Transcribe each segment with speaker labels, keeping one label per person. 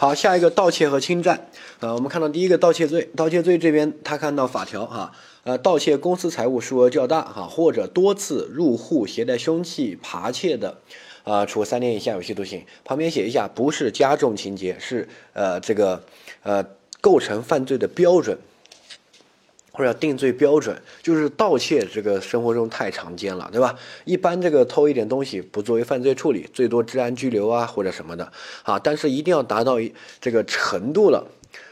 Speaker 1: 好，下一个盗窃和侵占。呃，我们看到第一个盗窃罪，盗窃罪这边他看到法条哈，呃，盗窃公私财物数额较大哈，或者多次入户携带凶器扒窃的，啊，处三年以下有期徒刑。旁边写一下，不是加重情节，是呃这个呃构成犯罪的标准。或者定罪标准就是盗窃，这个生活中太常见了，对吧？一般这个偷一点东西不作为犯罪处理，最多治安拘留啊或者什么的啊。但是一定要达到一这个程度了，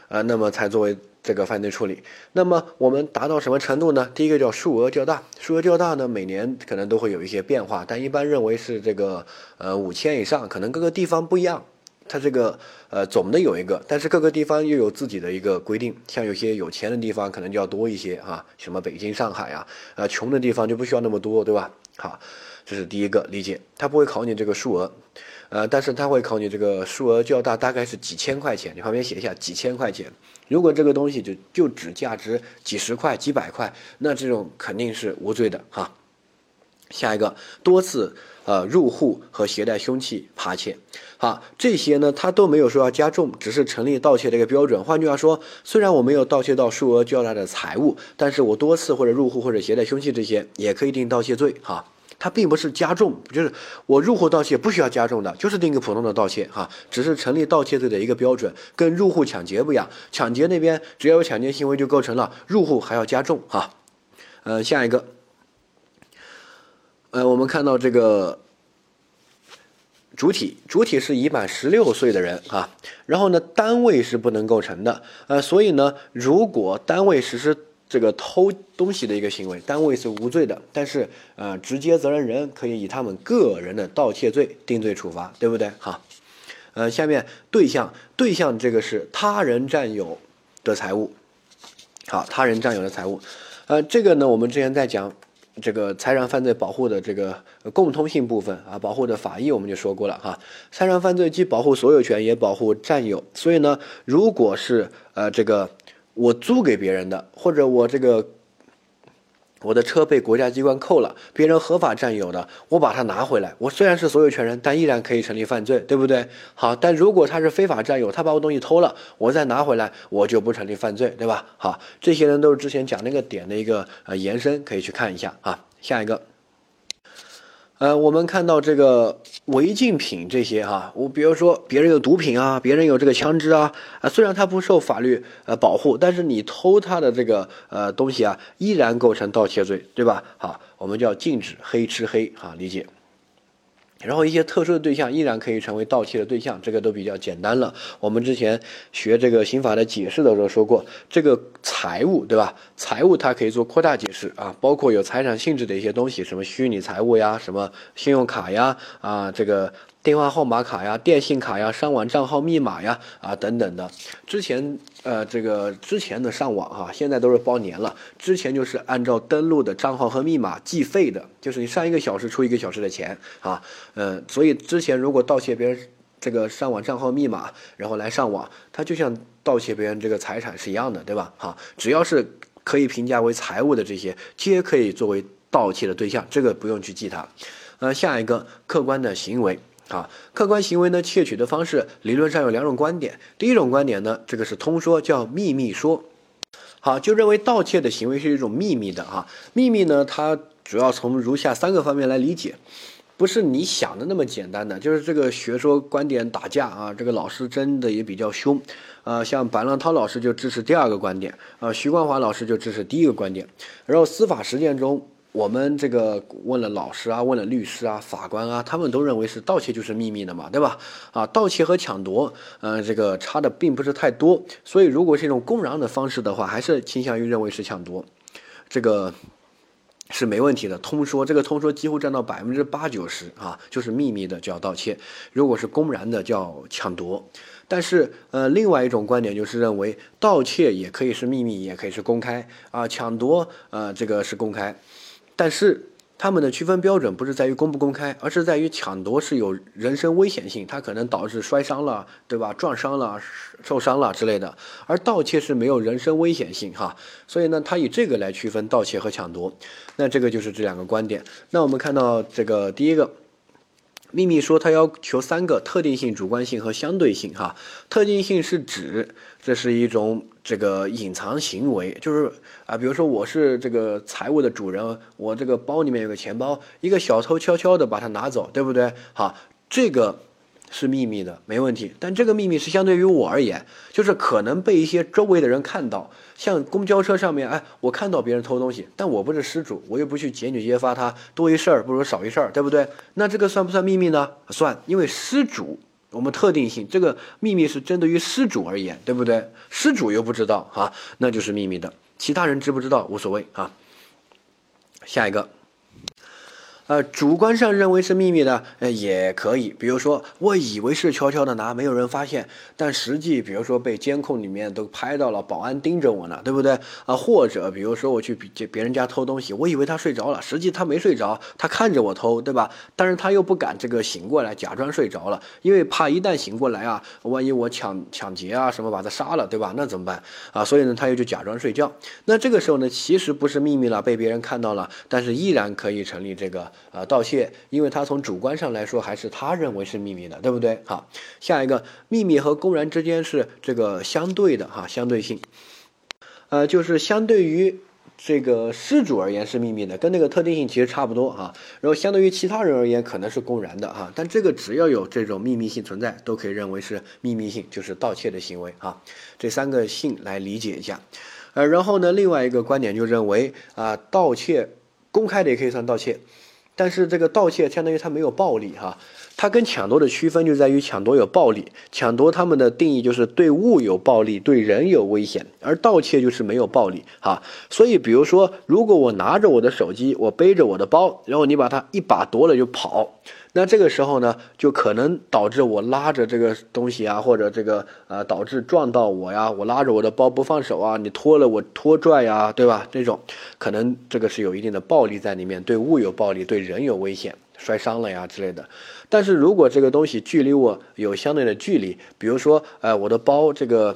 Speaker 1: 啊，那么才作为这个犯罪处理。那么我们达到什么程度呢？第一个叫数额较大，数额较大呢，每年可能都会有一些变化，但一般认为是这个呃五千以上，可能各个地方不一样。它这个呃总的有一个，但是各个地方又有自己的一个规定，像有些有钱的地方可能就要多一些啊，什么北京、上海啊，呃穷的地方就不需要那么多，对吧？好，这是第一个理解，它不会考你这个数额，呃，但是它会考你这个数额较大，大概是几千块钱，你旁边写一下几千块钱。如果这个东西就就只价值几十块、几百块，那这种肯定是无罪的哈。下一个多次。呃，入户和携带凶器扒窃，好，这些呢，他都没有说要加重，只是成立盗窃的一个标准。换句话说，虽然我没有盗窃到数额较大的财物，但是我多次或者入户或者携带凶器这些，也可以定盗窃罪。哈，它并不是加重，就是我入户盗窃不需要加重的，就是定个普通的盗窃。哈，只是成立盗窃罪的一个标准，跟入户抢劫不一样。抢劫那边只要有抢劫行为就构成了，入户还要加重。哈，呃，下一个。呃，我们看到这个主体，主体是已满十六岁的人啊，然后呢，单位是不能构成的，呃，所以呢，如果单位实施这个偷东西的一个行为，单位是无罪的，但是呃，直接责任人可以以他们个人的盗窃罪定罪处罚，对不对？好，呃，下面对象，对象这个是他人占有的财物，好，他人占有的财物，呃，这个呢，我们之前在讲。这个财产犯罪保护的这个共通性部分啊，保护的法益我们就说过了哈。财产犯罪既保护所有权，也保护占有。所以呢，如果是呃这个我租给别人的，或者我这个。我的车被国家机关扣了，别人合法占有的，我把它拿回来，我虽然是所有权人，但依然可以成立犯罪，对不对？好，但如果他是非法占有，他把我东西偷了，我再拿回来，我就不成立犯罪，对吧？好，这些人都是之前讲那个点的一个呃延伸，可以去看一下啊。下一个。呃，我们看到这个违禁品这些哈，我比如说别人有毒品啊，别人有这个枪支啊，啊，虽然他不受法律呃保护，但是你偷他的这个呃东西啊，依然构成盗窃罪，对吧？好，我们叫禁止黑吃黑哈，理解。然后一些特殊的对象依然可以成为盗窃的对象，这个都比较简单了。我们之前学这个刑法的解释的时候说过，这个财物对吧？财物它可以做扩大解释啊，包括有财产性质的一些东西，什么虚拟财物呀，什么信用卡呀，啊这个。电话号码卡呀、电信卡呀、上网账号密码呀啊等等的，之前呃这个之前的上网哈，现在都是包年了。之前就是按照登录的账号和密码计费的，就是你上一个小时出一个小时的钱啊。嗯，所以之前如果盗窃别人这个上网账号密码，然后来上网，它就像盗窃别人这个财产是一样的，对吧？哈，只要是可以评价为财物的这些，皆可以作为盗窃的对象，这个不用去记它。呃，下一个客观的行为。啊，客观行为呢，窃取的方式理论上有两种观点。第一种观点呢，这个是通说，叫秘密说。好，就认为盗窃的行为是一种秘密的啊。秘密呢，它主要从如下三个方面来理解，不是你想的那么简单的。就是这个学说观点打架啊，这个老师真的也比较凶。呃，像白浪涛老师就支持第二个观点，呃，徐光华老师就支持第一个观点。然后司法实践中。我们这个问了老师啊，问了律师啊，法官啊，他们都认为是盗窃就是秘密的嘛，对吧？啊，盗窃和抢夺，呃，这个差的并不是太多，所以如果是一种公然的方式的话，还是倾向于认为是抢夺，这个是没问题的。通说这个通说几乎占到百分之八九十啊，就是秘密的叫盗窃，如果是公然的叫抢夺。但是呃，另外一种观点就是认为盗窃也可以是秘密，也可以是公开啊，抢夺呃这个是公开。但是他们的区分标准不是在于公不公开，而是在于抢夺是有人身危险性，它可能导致摔伤了，对吧？撞伤了、受伤了之类的。而盗窃是没有人身危险性，哈。所以呢，他以这个来区分盗窃和抢夺。那这个就是这两个观点。那我们看到这个第一个，秘密说它要求三个特定性、主观性和相对性。哈，特定性是指这是一种这个隐藏行为，就是啊，比如说我是这个财物的主人，我这个包里面有个钱包，一个小偷悄悄的把它拿走，对不对？好，这个。是秘密的，没问题。但这个秘密是相对于我而言，就是可能被一些周围的人看到，像公交车上面，哎，我看到别人偷东西，但我不是失主，我又不去检举揭发他，多一事儿不如少一事儿，对不对？那这个算不算秘密呢？算，因为失主，我们特定性，这个秘密是针对于失主而言，对不对？失主又不知道，啊，那就是秘密的，其他人知不知道无所谓啊。下一个。呃，主观上认为是秘密的，呃，也可以。比如说，我以为是悄悄的拿，没有人发现，但实际，比如说被监控里面都拍到了，保安盯着我呢，对不对？啊，或者比如说我去别别人家偷东西，我以为他睡着了，实际他没睡着，他看着我偷，对吧？但是他又不敢这个醒过来，假装睡着了，因为怕一旦醒过来啊，万一我抢抢劫啊什么把他杀了，对吧？那怎么办啊？所以呢，他又就假装睡觉。那这个时候呢，其实不是秘密了，被别人看到了，但是依然可以成立这个。呃，盗窃，因为他从主观上来说，还是他认为是秘密的，对不对？好，下一个，秘密和公然之间是这个相对的哈，相对性，呃，就是相对于这个失主而言是秘密的，跟那个特定性其实差不多哈。然后相对于其他人而言，可能是公然的哈。但这个只要有这种秘密性存在，都可以认为是秘密性，就是盗窃的行为哈。这三个性来理解一下，呃，然后呢，另外一个观点就认为啊，盗窃公开的也可以算盗窃。但是这个盗窃相当于它没有暴力哈，它跟抢夺的区分就在于抢夺有暴力，抢夺他们的定义就是对物有暴力，对人有危险，而盗窃就是没有暴力哈。所以比如说，如果我拿着我的手机，我背着我的包，然后你把它一把夺了就跑。那这个时候呢，就可能导致我拉着这个东西啊，或者这个呃导致撞到我呀，我拉着我的包不放手啊，你拖了我拖拽呀，对吧？这种可能这个是有一定的暴力在里面，对物有暴力，对人有危险，摔伤了呀之类的。但是如果这个东西距离我有相对的距离，比如说呃我的包这个。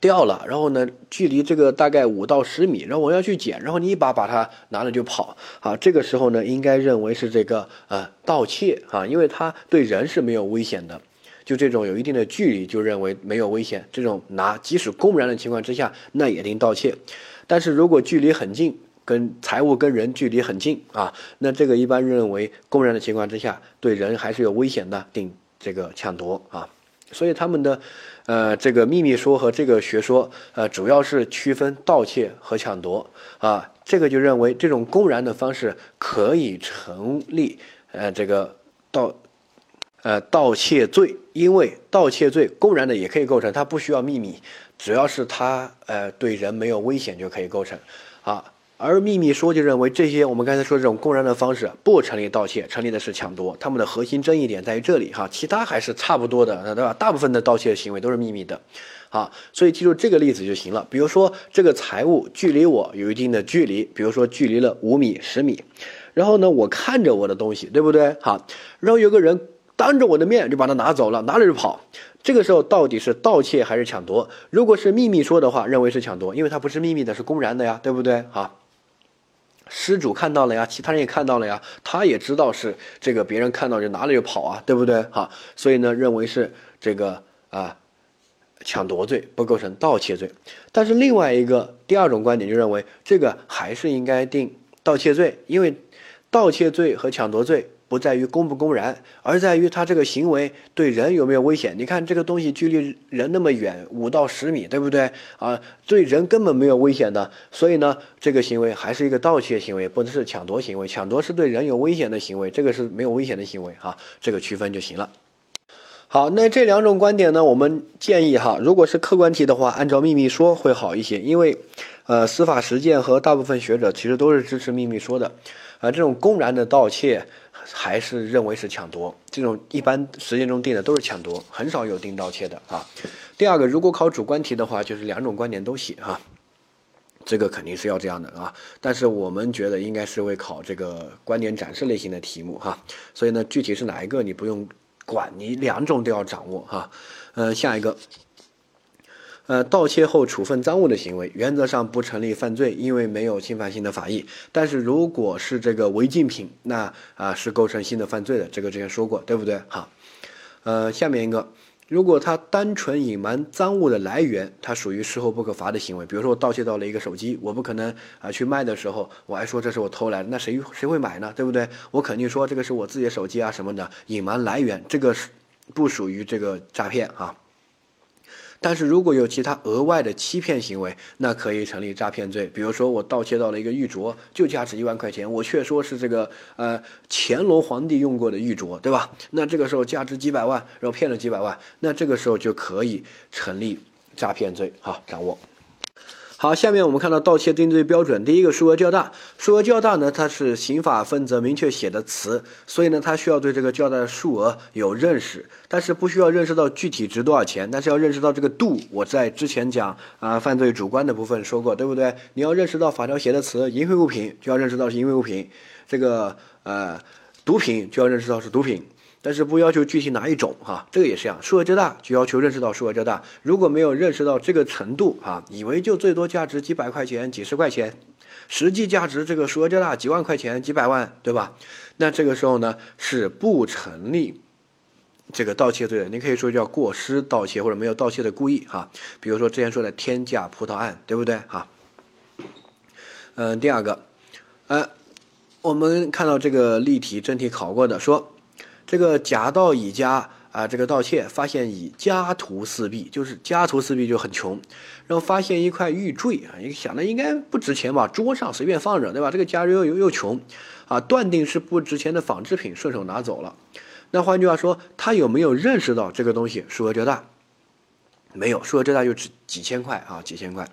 Speaker 1: 掉了，然后呢，距离这个大概五到十米，然后我要去捡，然后你一把把它拿了就跑，啊，这个时候呢，应该认为是这个呃盗窃啊，因为它对人是没有危险的，就这种有一定的距离就认为没有危险，这种拿即使公然的情况之下，那也定盗窃，但是如果距离很近，跟财物跟人距离很近啊，那这个一般认为公然的情况之下，对人还是有危险的，定这个抢夺啊。所以他们的，呃，这个秘密说和这个学说，呃，主要是区分盗窃和抢夺啊。这个就认为这种公然的方式可以成立，呃，这个盗，呃，盗窃罪，因为盗窃罪公然的也可以构成，它不需要秘密，只要是它，呃，对人没有危险就可以构成，啊。而秘密说就认为这些我们刚才说这种公然的方式不成立盗窃，成立的是抢夺。他们的核心争议点在于这里哈，其他还是差不多的，对吧？大部分的盗窃行为都是秘密的，好，所以记住这个例子就行了。比如说这个财物距离我有一定的距离，比如说距离了五米、十米，然后呢，我看着我的东西，对不对？好，然后有个人当着我的面就把它拿走了，拿了就跑。这个时候到底是盗窃还是抢夺？如果是秘密说的话，认为是抢夺，因为它不是秘密的，是公然的呀，对不对？好。失主看到了呀，其他人也看到了呀，他也知道是这个别人看到就拿了就跑啊，对不对？哈，所以呢，认为是这个啊抢夺罪不构成盗窃罪。但是另外一个第二种观点就认为这个还是应该定盗窃罪，因为盗窃罪和抢夺罪。不在于公不公然，而在于他这个行为对人有没有危险。你看这个东西距离人那么远，五到十米，对不对啊？对人根本没有危险的，所以呢，这个行为还是一个盗窃行为，不是抢夺行为。抢夺是对人有危险的行为，这个是没有危险的行为啊，这个区分就行了。好，那这两种观点呢，我们建议哈，如果是客观题的话，按照秘密说会好一些，因为，呃，司法实践和大部分学者其实都是支持秘密说的，啊，这种公然的盗窃。还是认为是抢夺，这种一般实践中定的都是抢夺，很少有定盗窃的啊。第二个，如果考主观题的话，就是两种观点都写哈，这个肯定是要这样的啊。但是我们觉得应该是会考这个观点展示类型的题目哈，所以呢，具体是哪一个你不用管，你两种都要掌握哈。呃，下一个，呃，盗窃后处分赃物的行为，原则上不成立犯罪，因为没有侵犯性的法益。但是如果是这个违禁品，那啊是构成新的犯罪的。这个之前说过，对不对？好，呃，下面一个，如果他单纯隐瞒赃物的来源，它属于事后不可罚的行为。比如说我盗窃到了一个手机，我不可能啊去卖的时候，我还说这是我偷来的，那谁谁会买呢？对不对？我肯定说这个是我自己的手机啊什么的，隐瞒来源，这个是不属于这个诈骗啊。但是如果有其他额外的欺骗行为，那可以成立诈骗罪。比如说我盗窃到了一个玉镯，就价值一万块钱，我却说是这个呃乾隆皇帝用过的玉镯，对吧？那这个时候价值几百万，然后骗了几百万，那这个时候就可以成立诈骗罪。好，掌握。好，下面我们看到盗窃定罪标准，第一个数额较大，数额较大呢，它是刑法分则明确写的词，所以呢，它需要对这个较大的数额有认识，但是不需要认识到具体值多少钱，但是要认识到这个度。我在之前讲啊犯罪主观的部分说过，对不对？你要认识到法条写的词，淫秽物品就要认识到是淫秽物品，这个呃毒品就要认识到是毒品。但是不要求具体哪一种哈，这个也是一样，数额较大就要求认识到数额较大。如果没有认识到这个程度啊，以为就最多价值几百块钱、几十块钱，实际价值这个数额较大，几万块钱、几百万，对吧？那这个时候呢是不成立这个盗窃罪的。你可以说叫过失盗窃或者没有盗窃的故意哈。比如说之前说的天价葡萄案，对不对哈？嗯，第二个，呃，我们看到这个例题真题考过的说。这个假盗乙家啊，这个盗窃发现乙家徒四壁，就是家徒四壁就很穷，然后发现一块玉坠啊，你想的应该不值钱吧？桌上随便放着，对吧？这个家又又又穷，啊，断定是不值钱的仿制品，顺手拿走了。那换句话说，他有没有认识到这个东西数额较大？没有，数额较大就值几千块啊，几千块。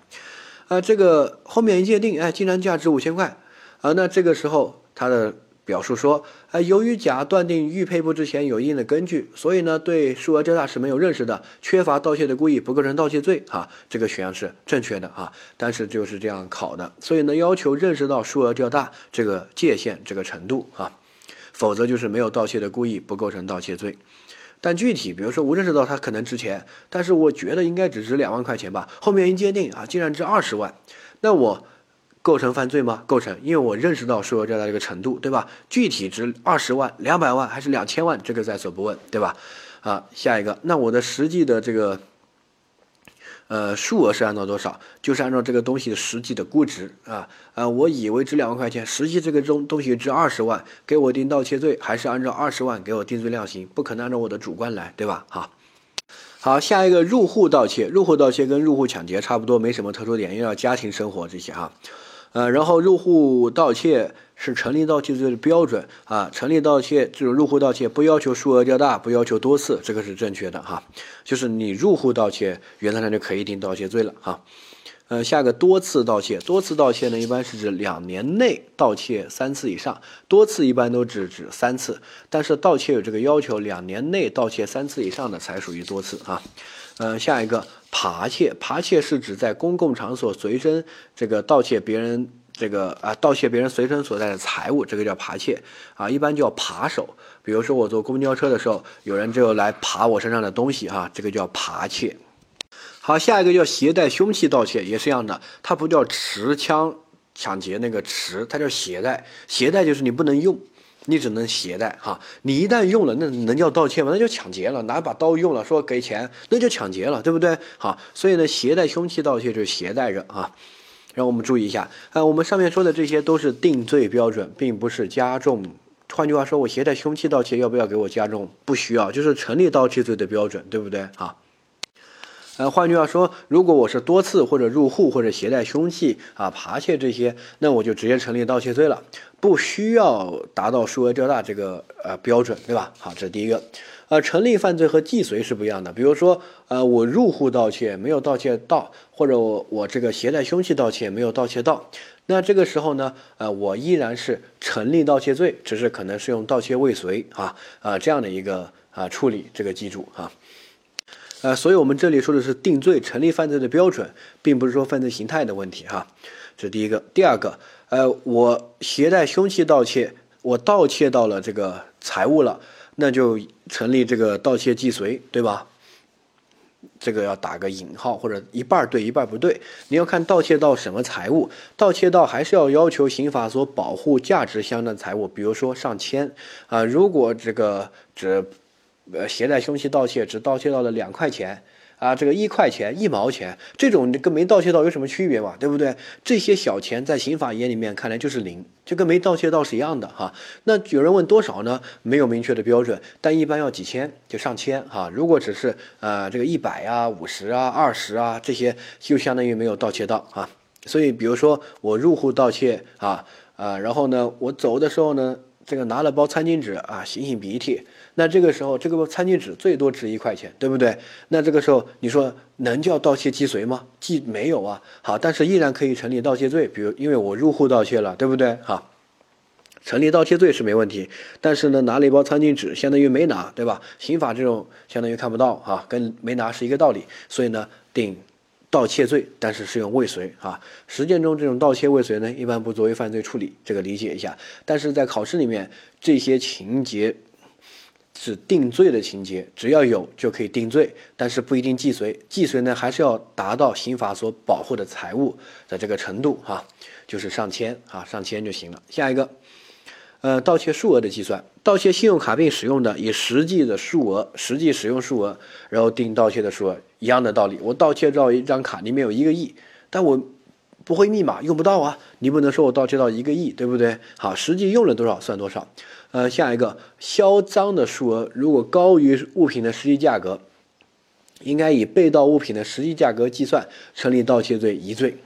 Speaker 1: 啊，这个后面一界定，哎，竟然价值五千块啊，那这个时候他的。表述说，呃，由于甲断定玉佩不值钱有一定的根据，所以呢，对数额较大是没有认识的，缺乏盗窃的故意，不构成盗窃罪。哈，这个选项是正确的啊。但是就是这样考的，所以呢，要求认识到数额较大这个界限这个程度啊，否则就是没有盗窃的故意，不构成盗窃罪。但具体，比如说我认识到它可能值钱，但是我觉得应该只值两万块钱吧，后面一鉴定啊，竟然值二十万，那我。构成犯罪吗？构成，因为我认识到数额较大这个程度，对吧？具体值二十万、两百万还是两千万，这个在所不问，对吧？啊，下一个，那我的实际的这个，呃，数额是按照多少？就是按照这个东西的实际的估值啊啊，我以为值两万块钱，实际这个东东西值二十万，给我定盗窃罪，还是按照二十万给我定罪量刑？不可能按照我的主观来，对吧？好。好，下一个入户盗窃，入户盗窃跟入户抢劫差不多，没什么特殊点，因为家庭生活这些哈。呃，然后入户盗窃是成立盗窃罪的标准啊，成立盗窃这种入户盗窃不要求数额较大，不要求多次，这个是正确的哈。就是你入户盗窃，原则上就可以定盗窃罪了哈。呃，下个多次盗窃，多次盗窃呢，一般是指两年内盗窃三次以上，多次一般都只指三次。但是盗窃有这个要求，两年内盗窃三次以上的才属于多次啊。呃，下一个扒窃，扒窃是指在公共场所随身这个盗窃别人这个啊，盗窃别人随身所带的财物，这个叫扒窃啊，一般叫扒手。比如说我坐公交车的时候，有人就来扒我身上的东西哈，这个叫扒窃。好，下一个叫携带凶器盗窃，也是一样的，它不叫持枪抢劫那个持，它叫携带。携带就是你不能用，你只能携带哈。你一旦用了，那能叫盗窃吗？那就抢劫了。拿把刀用了，说给钱，那就抢劫了，对不对？好，所以呢，携带凶器盗窃就是携带着啊。让我们注意一下，啊，我们上面说的这些都是定罪标准，并不是加重。换句话说，我携带凶器盗窃要不要给我加重？不需要，就是成立盗窃罪的标准，对不对？啊。呃，换句话说，如果我是多次或者入户或者携带凶器啊、扒窃这些，那我就直接成立盗窃罪了，不需要达到数额较大这个呃标准，对吧？好，这是第一个。呃，成立犯罪和既遂是不一样的。比如说，呃，我入户盗窃没有盗窃到，或者我我这个携带凶器盗窃没有盗窃到，那这个时候呢，呃，我依然是成立盗窃罪，只是可能是用盗窃未遂啊啊这样的一个啊处理，这个记住啊。呃，所以我们这里说的是定罪成立犯罪的标准，并不是说犯罪形态的问题哈。这是第一个。第二个，呃，我携带凶器盗窃，我盗窃到了这个财物了，那就成立这个盗窃既遂，对吧？这个要打个引号或者一半对一半不对。你要看盗窃到什么财物，盗窃到还是要要求刑法所保护价值相当财物，比如说上千啊，如果这个只呃携带凶器盗窃只盗窃到了两块钱。啊，这个一块钱、一毛钱，这种跟没盗窃到有什么区别嘛？对不对？这些小钱在刑法眼里面看来就是零，就跟没盗窃到是一样的哈。那有人问多少呢？没有明确的标准，但一般要几千，就上千哈。如果只是呃这个一百啊、五十啊、二十啊这些，就相当于没有盗窃到啊。所以，比如说我入户盗窃啊啊，然后呢，我走的时候呢，这个拿了包餐巾纸啊，擤擤鼻涕。那这个时候，这个餐巾纸最多值一块钱，对不对？那这个时候，你说能叫盗窃既遂吗？既没有啊。好，但是依然可以成立盗窃罪，比如因为我入户盗窃了，对不对？哈，成立盗窃罪是没问题。但是呢，拿了一包餐巾纸，相当于没拿，对吧？刑法这种相当于看不到啊，跟没拿是一个道理。所以呢，定盗窃罪，但是适用未遂啊。实践中这种盗窃未遂呢，一般不作为犯罪处理，这个理解一下。但是在考试里面，这些情节。是定罪的情节，只要有就可以定罪，但是不一定既遂。既遂呢，还是要达到刑法所保护的财物的这个程度哈，就是上千啊，上千就行了。下一个，呃，盗窃数额的计算，盗窃信用卡并使用的以实际的数额，实际使用数额，然后定盗窃的数额，一样的道理。我盗窃到一张卡里面有一个亿，但我不会密码，用不到啊，你不能说我盗窃到一个亿，对不对？好，实际用了多少算多少。呃，下一个销赃的数额如果高于物品的实际价格，应该以被盗物品的实际价格计算，成立盗窃罪一罪。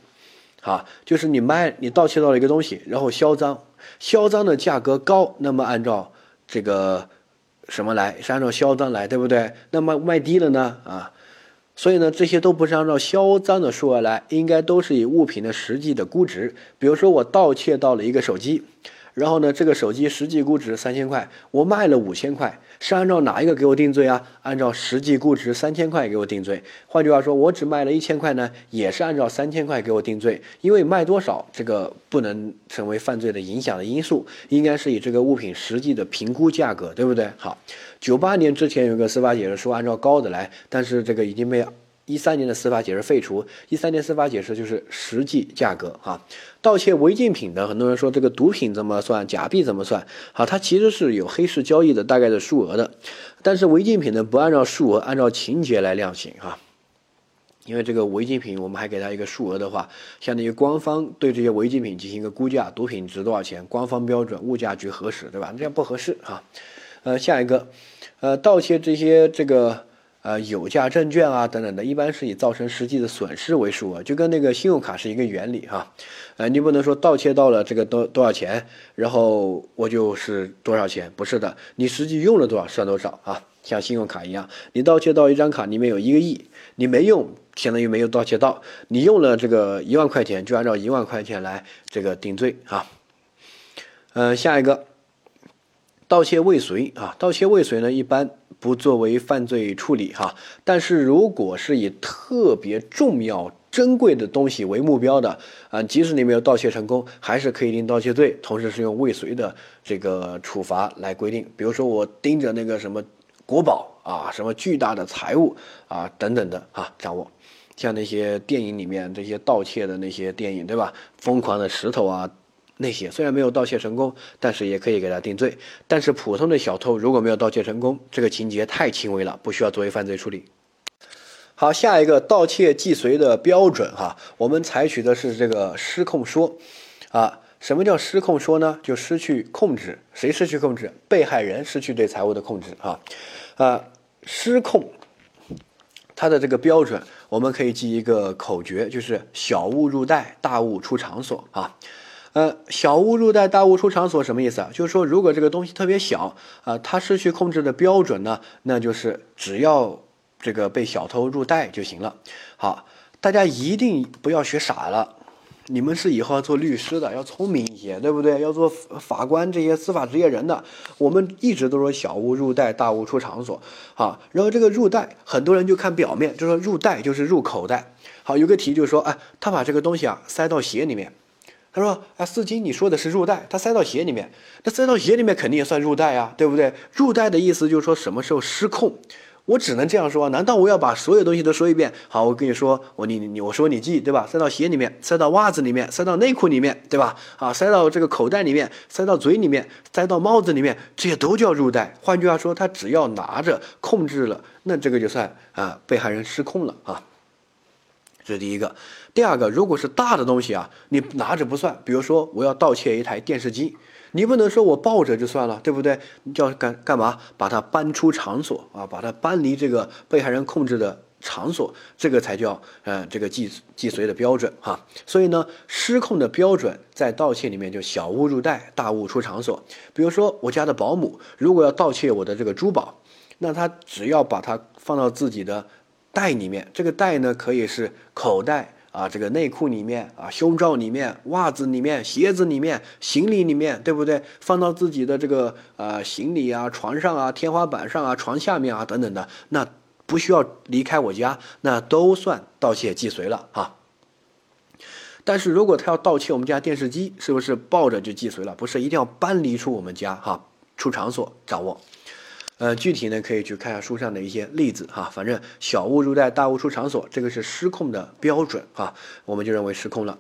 Speaker 1: 好，就是你卖你盗窃到了一个东西，然后销赃，销赃的价格高，那么按照这个什么来？是按照销赃来，对不对？那么卖低了呢？啊，所以呢，这些都不是按照销赃的数额来，应该都是以物品的实际的估值。比如说我盗窃到了一个手机。然后呢，这个手机实际估值三千块，我卖了五千块，是按照哪一个给我定罪啊？按照实际估值三千块给我定罪。换句话说，我只卖了一千块呢，也是按照三千块给我定罪。因为卖多少这个不能成为犯罪的影响的因素，应该是以这个物品实际的评估价格，对不对？好，九八年之前有个司法解释说按照高的来，但是这个已经被。一三年的司法解释废除，一三年司法解释就是实际价格哈。盗窃违禁品的，很多人说这个毒品怎么算，假币怎么算？好，它其实是有黑市交易的大概的数额的，但是违禁品呢不按照数额，按照情节来量刑哈。因为这个违禁品，我们还给它一个数额的话，相当于官方对这些违禁品进行一个估价，毒品值多少钱？官方标准，物价局核实，对吧？这样不合适哈。呃，下一个，呃，盗窃这些这个。呃，有价证券啊，等等的，一般是以造成实际的损失为数额，就跟那个信用卡是一个原理哈。呃，你不能说盗窃到了这个多多少钱，然后我就是多少钱，不是的，你实际用了多少算多少啊。像信用卡一样，你盗窃到一张卡里面有一个亿，你没用，相当于没有盗窃到；你用了这个一万块钱，就按照一万块钱来这个定罪啊。嗯，下一个，盗窃未遂啊，盗窃未遂呢，一般。不作为犯罪处理哈，但是如果是以特别重要、珍贵的东西为目标的啊，即使你没有盗窃成功，还是可以定盗窃罪，同时是用未遂的这个处罚来规定。比如说我盯着那个什么国宝啊，什么巨大的财物啊等等的啊，掌握，像那些电影里面这些盗窃的那些电影，对吧？疯狂的石头啊。那些虽然没有盗窃成功，但是也可以给他定罪。但是普通的小偷如果没有盗窃成功，这个情节太轻微了，不需要作为犯罪处理。好，下一个盗窃既遂的标准哈，我们采取的是这个失控说。啊，什么叫失控说呢？就失去控制，谁失去控制？被害人失去对财物的控制啊。啊，失控，它的这个标准，我们可以记一个口诀，就是小物入袋，大物出场所啊。呃，小物入袋，大物出场所，什么意思啊？就是说，如果这个东西特别小啊，它失去控制的标准呢，那就是只要这个被小偷入袋就行了。好，大家一定不要学傻了，你们是以后要做律师的，要聪明一些，对不对？要做法官这些司法职业人的，我们一直都说小物入袋，大物出场所。好，然后这个入袋，很多人就看表面，就说入袋就是入口袋。好，有个题就是说，哎，他把这个东西啊塞到鞋里面。他说：“啊，司机，你说的是入袋，他塞到鞋里面，那塞到鞋里面肯定也算入袋啊，对不对？入袋的意思就是说什么时候失控，我只能这样说，难道我要把所有东西都说一遍？好，我跟你说，我你你我说你记对吧？塞到鞋里面，塞到袜子里面，塞到内裤里面，对吧？啊，塞到这个口袋里面，塞到嘴里面，塞到帽子里面，这些都叫入袋。换句话说，他只要拿着控制了，那这个就算啊被害人失控了啊。这是第一个。第二个，如果是大的东西啊，你拿着不算。比如说，我要盗窃一台电视机。你不能说我抱着就算了，对不对？你叫干干嘛？把它搬出场所啊，把它搬离这个被害人控制的场所，这个才叫呃这个既既遂的标准哈。所以呢，失控的标准在盗窃里面就小物入袋，大物出场所。比如说我家的保姆如果要盗窃我的这个珠宝，那他只要把它放到自己的袋里面，这个袋呢可以是口袋。啊，这个内裤里面啊，胸罩里面，袜子里面，鞋子里面，行李里面，对不对？放到自己的这个呃行李啊，床上啊，天花板上啊，床下面啊，等等的，那不需要离开我家，那都算盗窃既遂了啊。但是如果他要盗窃我们家电视机，是不是抱着就既遂了？不是，一定要搬离出我们家哈，出场所掌握。呃，具体呢可以去看下书上的一些例子哈，反正小物入袋，大物出场所，这个是失控的标准哈，我们就认为失控了。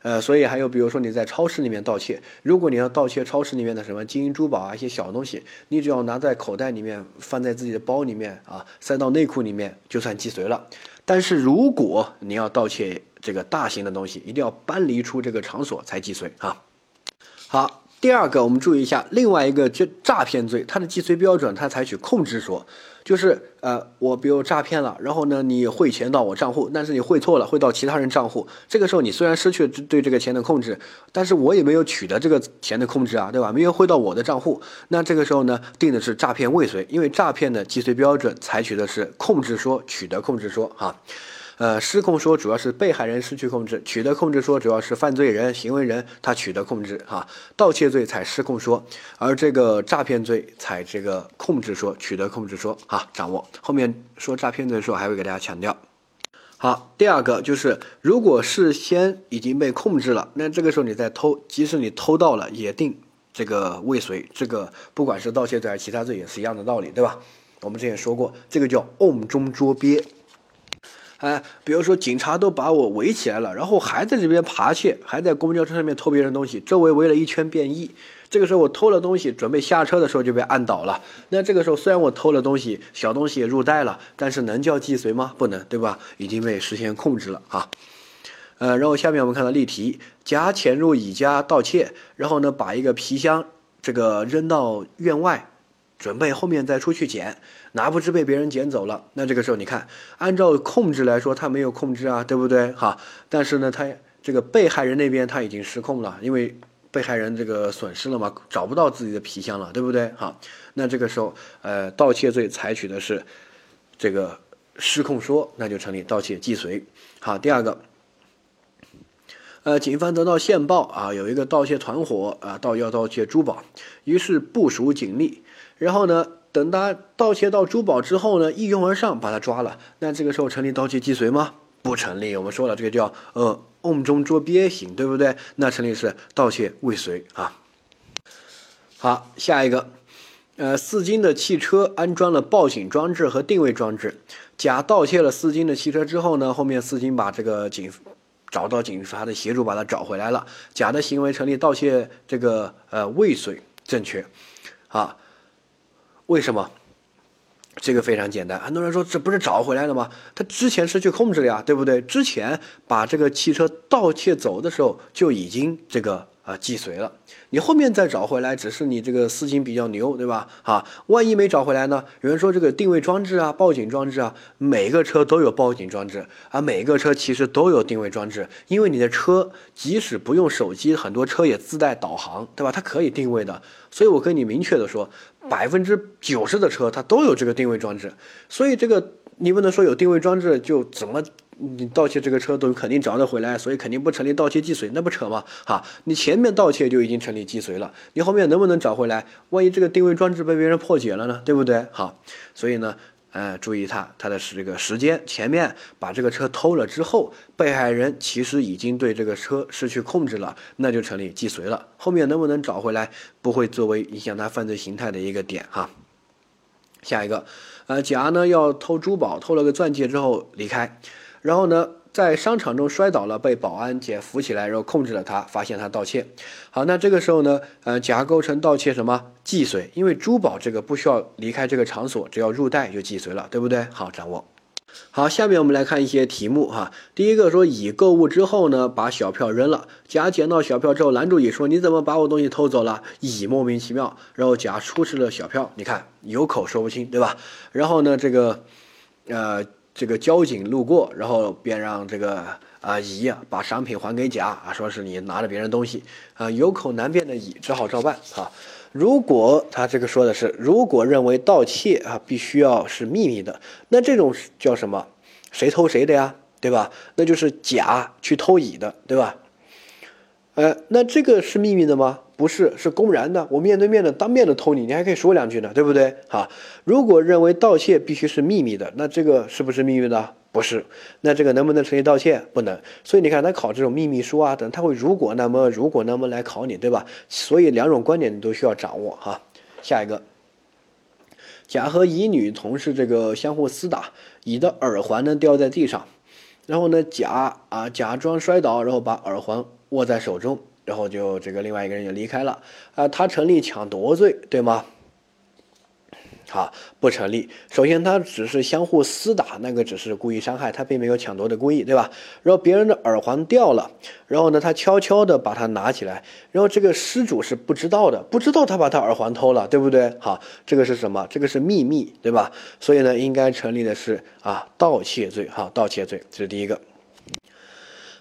Speaker 1: 呃，所以还有比如说你在超市里面盗窃，如果你要盗窃超市里面的什么金银珠宝啊一些小东西，你只要拿在口袋里面，放在自己的包里面啊，塞到内裤里面，就算既遂了。但是如果你要盗窃这个大型的东西，一定要搬离出这个场所才既遂啊。好。第二个，我们注意一下，另外一个就诈骗罪，它的既遂标准，它采取控制说，就是呃，我比如诈骗了，然后呢，你汇钱到我账户，但是你汇错了，汇到其他人账户，这个时候你虽然失去对这个钱的控制，但是我也没有取得这个钱的控制啊，对吧？没有汇到我的账户，那这个时候呢，定的是诈骗未遂，因为诈骗的既遂标准采取的是控制说，取得控制说，哈。呃，失控说主要是被害人失去控制，取得控制说主要是犯罪人、行为人他取得控制哈。盗窃罪采失控说，而这个诈骗罪采这个控制说，取得控制说哈。掌握后面说诈骗罪的时候还会给大家强调。好，第二个就是如果事先已经被控制了，那这个时候你再偷，即使你偷到了，也定这个未遂。这个不管是盗窃罪还是其他罪也是一样的道理，对吧？我们之前说过，这个叫瓮中捉鳖。哎，比如说警察都把我围起来了，然后还在这边扒窃，还在公交车上面偷别人东西，周围围了一圈便衣。这个时候我偷了东西，准备下车的时候就被按倒了。那这个时候虽然我偷了东西，小东西也入袋了，但是能叫既遂吗？不能，对吧？已经被实现控制了啊。呃，然后下面我们看到例题：甲潜入乙家盗窃，然后呢把一个皮箱这个扔到院外。准备后面再出去捡，哪不知被别人捡走了。那这个时候你看，按照控制来说，他没有控制啊，对不对？哈，但是呢，他这个被害人那边他已经失控了，因为被害人这个损失了嘛，找不到自己的皮箱了，对不对？好，那这个时候，呃，盗窃罪采取的是这个失控说，那就成立盗窃既遂。好，第二个，呃，警方得到线报啊，有一个盗窃团伙啊，盗要盗窃珠宝，于是部署警力。然后呢，等他盗窃到珠宝之后呢，一拥而上把他抓了。那这个时候成立盗窃既遂吗？不成立。我们说了，这个叫呃瓮中捉鳖型，对不对？那成立是盗窃未遂啊。好，下一个，呃，四金的汽车安装了报警装置和定位装置。甲盗窃了四金的汽车之后呢，后面四金把这个警找到警察的协助，把他找回来了。甲的行为成立盗窃这个呃未遂，正确，啊。为什么？这个非常简单，很多人说这不是找回来了吗？他之前失去控制了呀，对不对？之前把这个汽车盗窃走的时候就已经这个。啊，既遂了，你后面再找回来，只是你这个司机比较牛，对吧？啊，万一没找回来呢？有人说这个定位装置啊，报警装置啊，每个车都有报警装置啊，每个车其实都有定位装置，因为你的车即使不用手机，很多车也自带导航，对吧？它可以定位的，所以我跟你明确的说，百分之九十的车它都有这个定位装置，所以这个你不能说有定位装置就怎么。你盗窃这个车都肯定找得回来，所以肯定不成立盗窃既遂，那不扯吗？哈，你前面盗窃就已经成立既遂了，你后面能不能找回来？万一这个定位装置被别人破解了呢？对不对？好，所以呢，呃，注意它它的是这个时间，前面把这个车偷了之后，被害人其实已经对这个车失去控制了，那就成立既遂了。后面能不能找回来，不会作为影响他犯罪形态的一个点哈。下一个，呃，甲呢要偷珠宝，偷了个钻戒之后离开，然后呢在商场中摔倒了，被保安姐扶起来，然后控制了他，发现他盗窃。好，那这个时候呢，呃，甲构成盗窃什么既遂？因为珠宝这个不需要离开这个场所，只要入袋就既遂了，对不对？好，掌握。好，下面我们来看一些题目哈。第一个说乙购物之后呢，把小票扔了。甲捡到小票之后拦住乙说：“你怎么把我东西偷走了？”乙莫名其妙，然后甲出示了小票。你看有口说不清，对吧？然后呢，这个呃这个交警路过，然后便让这个啊乙啊把商品还给甲啊，说是你拿着别人东西啊，有口难辩的乙只好照办啊。如果他这个说的是，如果认为盗窃啊必须要是秘密的，那这种叫什么？谁偷谁的呀？对吧？那就是甲去偷乙的，对吧？呃，那这个是秘密的吗？不是，是公然的。我面对面的、当面的偷你，你还可以说两句呢，对不对？哈，如果认为盗窃必须是秘密的，那这个是不是秘密呢？不是。那这个能不能成立盗窃？不能。所以你看，他考这种秘密书啊等，他会如果那么如果那么来考你，对吧？所以两种观点你都需要掌握哈。下一个，甲和乙女同事这个相互厮打，乙的耳环呢掉在地上，然后呢假啊假装摔倒，然后把耳环握在手中，然后就这个另外一个人就离开了啊，他成立抢夺罪，对吗？好，不成立。首先，他只是相互厮打，那个只是故意伤害，他并没有抢夺的故意，对吧？然后别人的耳环掉了，然后呢，他悄悄的把它拿起来，然后这个失主是不知道的，不知道他把他耳环偷了，对不对？好，这个是什么？这个是秘密，对吧？所以呢，应该成立的是啊盗窃罪，哈，盗窃罪，这是第一个。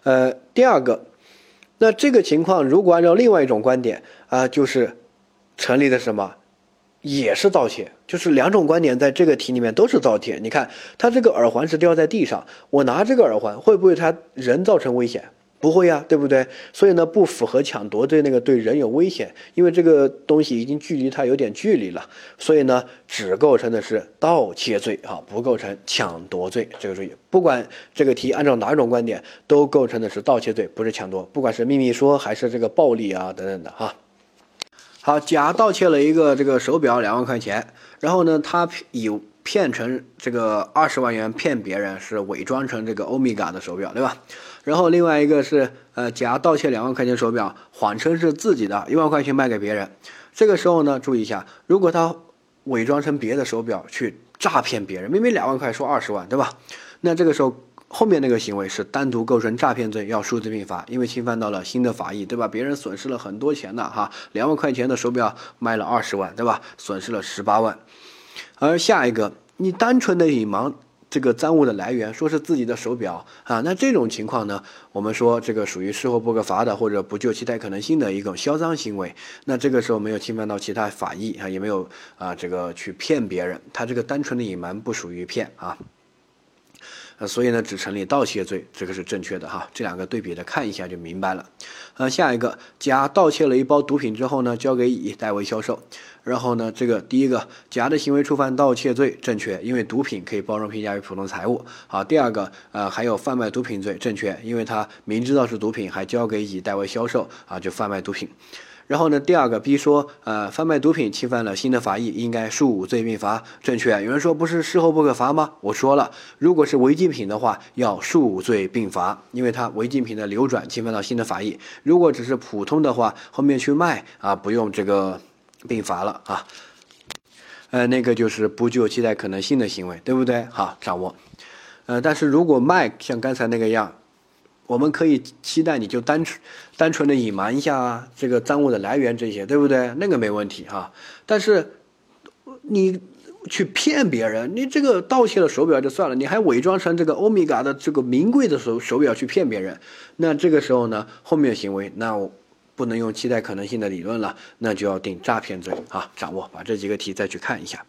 Speaker 1: 呃，第二个，那这个情况如果按照另外一种观点啊，就是成立的什么？也是盗窃，就是两种观点在这个题里面都是盗窃。你看，他这个耳环是掉在地上，我拿这个耳环会不会他人造成危险？不会呀，对不对？所以呢，不符合抢夺罪那个对人有危险，因为这个东西已经距离他有点距离了，所以呢，只构成的是盗窃罪啊，不构成抢夺罪。这个注意，不管这个题按照哪种观点，都构成的是盗窃罪，不是抢夺。不管是秘密说还是这个暴力啊等等的哈。好，甲盗窃了一个这个手表两万块钱，然后呢，他以骗成这个二十万元骗别人，是伪装成这个欧米伽的手表，对吧？然后另外一个是，呃，甲盗窃两万块钱手表，谎称是自己的，一万块钱卖给别人。这个时候呢，注意一下，如果他伪装成别的手表去诈骗别人，明明两万块说二十万，对吧？那这个时候。后面那个行为是单独构成诈骗罪，要数罪并罚，因为侵犯到了新的法益，对吧？别人损失了很多钱的哈，两万块钱的手表卖了二十万，对吧？损失了十八万。而下一个，你单纯的隐瞒这个赃物的来源，说是自己的手表啊，那这种情况呢，我们说这个属于事后不可罚的，或者不救期待可能性的一种销赃行为。那这个时候没有侵犯到其他法益啊，也没有啊这个去骗别人，他这个单纯的隐瞒不属于骗啊。呃，所以呢，只成立盗窃罪，这个是正确的哈。这两个对比的看一下就明白了。呃，下一个，甲盗窃了一包毒品之后呢，交给乙代为销售。然后呢，这个第一个，甲的行为触犯盗窃罪，正确，因为毒品可以包容评价为普通财物。好，第二个，呃，还有贩卖毒品罪，正确，因为他明知道是毒品，还交给乙代为销售，啊，就贩卖毒品。然后呢，第二个 B 说，呃，贩卖毒品侵犯了新的法益，应该数罪并罚，正确。有人说不是事后不可罚吗？我说了，如果是违禁品的话，要数罪并罚，因为它违禁品的流转侵犯到新的法益。如果只是普通的话，后面去卖啊，不用这个并罚了啊。呃，那个就是不具有期待可能性的行为，对不对？好，掌握。呃，但是如果卖像刚才那个样。我们可以期待你就单纯单纯的隐瞒一下这个赃物的来源这些，对不对？那个没问题哈。但是你去骗别人，你这个盗窃了手表就算了，你还伪装成这个欧米伽的这个名贵的手手表去骗别人，那这个时候呢，后面行为那我不能用期待可能性的理论了，那就要定诈骗罪啊。掌握，把这几个题再去看一下。